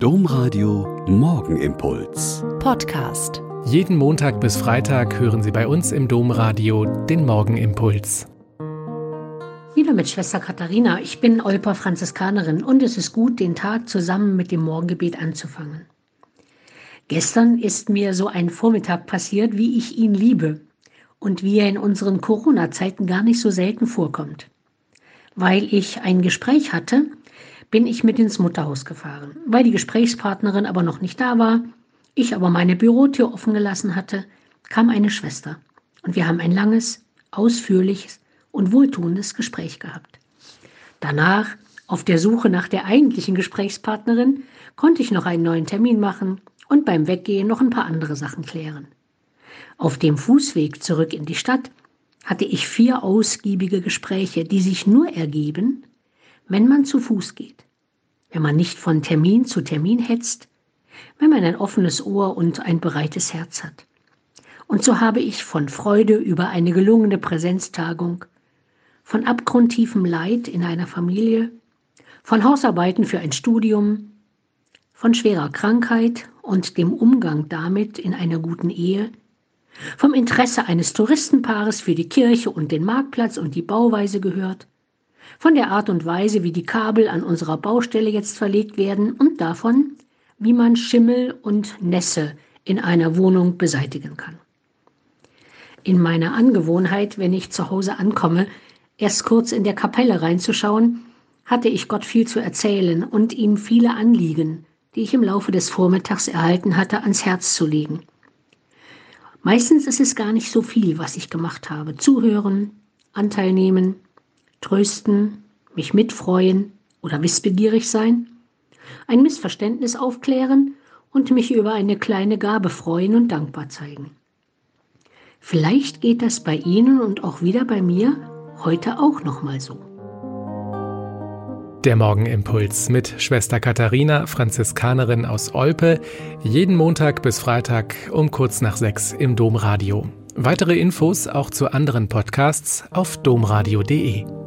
Domradio Morgenimpuls. Podcast. Jeden Montag bis Freitag hören Sie bei uns im Domradio den Morgenimpuls. Wieder mit Schwester Katharina. Ich bin Olper Franziskanerin und es ist gut, den Tag zusammen mit dem Morgengebet anzufangen. Gestern ist mir so ein Vormittag passiert, wie ich ihn liebe und wie er in unseren Corona-Zeiten gar nicht so selten vorkommt. Weil ich ein Gespräch hatte, bin ich mit ins Mutterhaus gefahren. Weil die Gesprächspartnerin aber noch nicht da war, ich aber meine Bürotür offen gelassen hatte, kam eine Schwester und wir haben ein langes, ausführliches und wohltuendes Gespräch gehabt. Danach, auf der Suche nach der eigentlichen Gesprächspartnerin, konnte ich noch einen neuen Termin machen und beim Weggehen noch ein paar andere Sachen klären. Auf dem Fußweg zurück in die Stadt hatte ich vier ausgiebige Gespräche, die sich nur ergeben, wenn man zu Fuß geht, wenn man nicht von Termin zu Termin hetzt, wenn man ein offenes Ohr und ein breites Herz hat. Und so habe ich von Freude über eine gelungene Präsenztagung, von abgrundtiefem Leid in einer Familie, von Hausarbeiten für ein Studium, von schwerer Krankheit und dem Umgang damit in einer guten Ehe, vom Interesse eines Touristenpaares für die Kirche und den Marktplatz und die Bauweise gehört, von der Art und Weise, wie die Kabel an unserer Baustelle jetzt verlegt werden und davon, wie man Schimmel und Nässe in einer Wohnung beseitigen kann. In meiner Angewohnheit, wenn ich zu Hause ankomme, erst kurz in der Kapelle reinzuschauen, hatte ich Gott viel zu erzählen und ihm viele Anliegen, die ich im Laufe des Vormittags erhalten hatte, ans Herz zu legen. Meistens ist es gar nicht so viel, was ich gemacht habe. Zuhören, Anteil nehmen, trösten, mich mitfreuen oder wissbegierig sein, ein Missverständnis aufklären und mich über eine kleine Gabe freuen und dankbar zeigen. Vielleicht geht das bei Ihnen und auch wieder bei mir heute auch noch mal so. Der Morgenimpuls mit Schwester Katharina, Franziskanerin aus Olpe, jeden Montag bis Freitag um kurz nach sechs im Domradio. Weitere Infos auch zu anderen Podcasts auf domradio.de.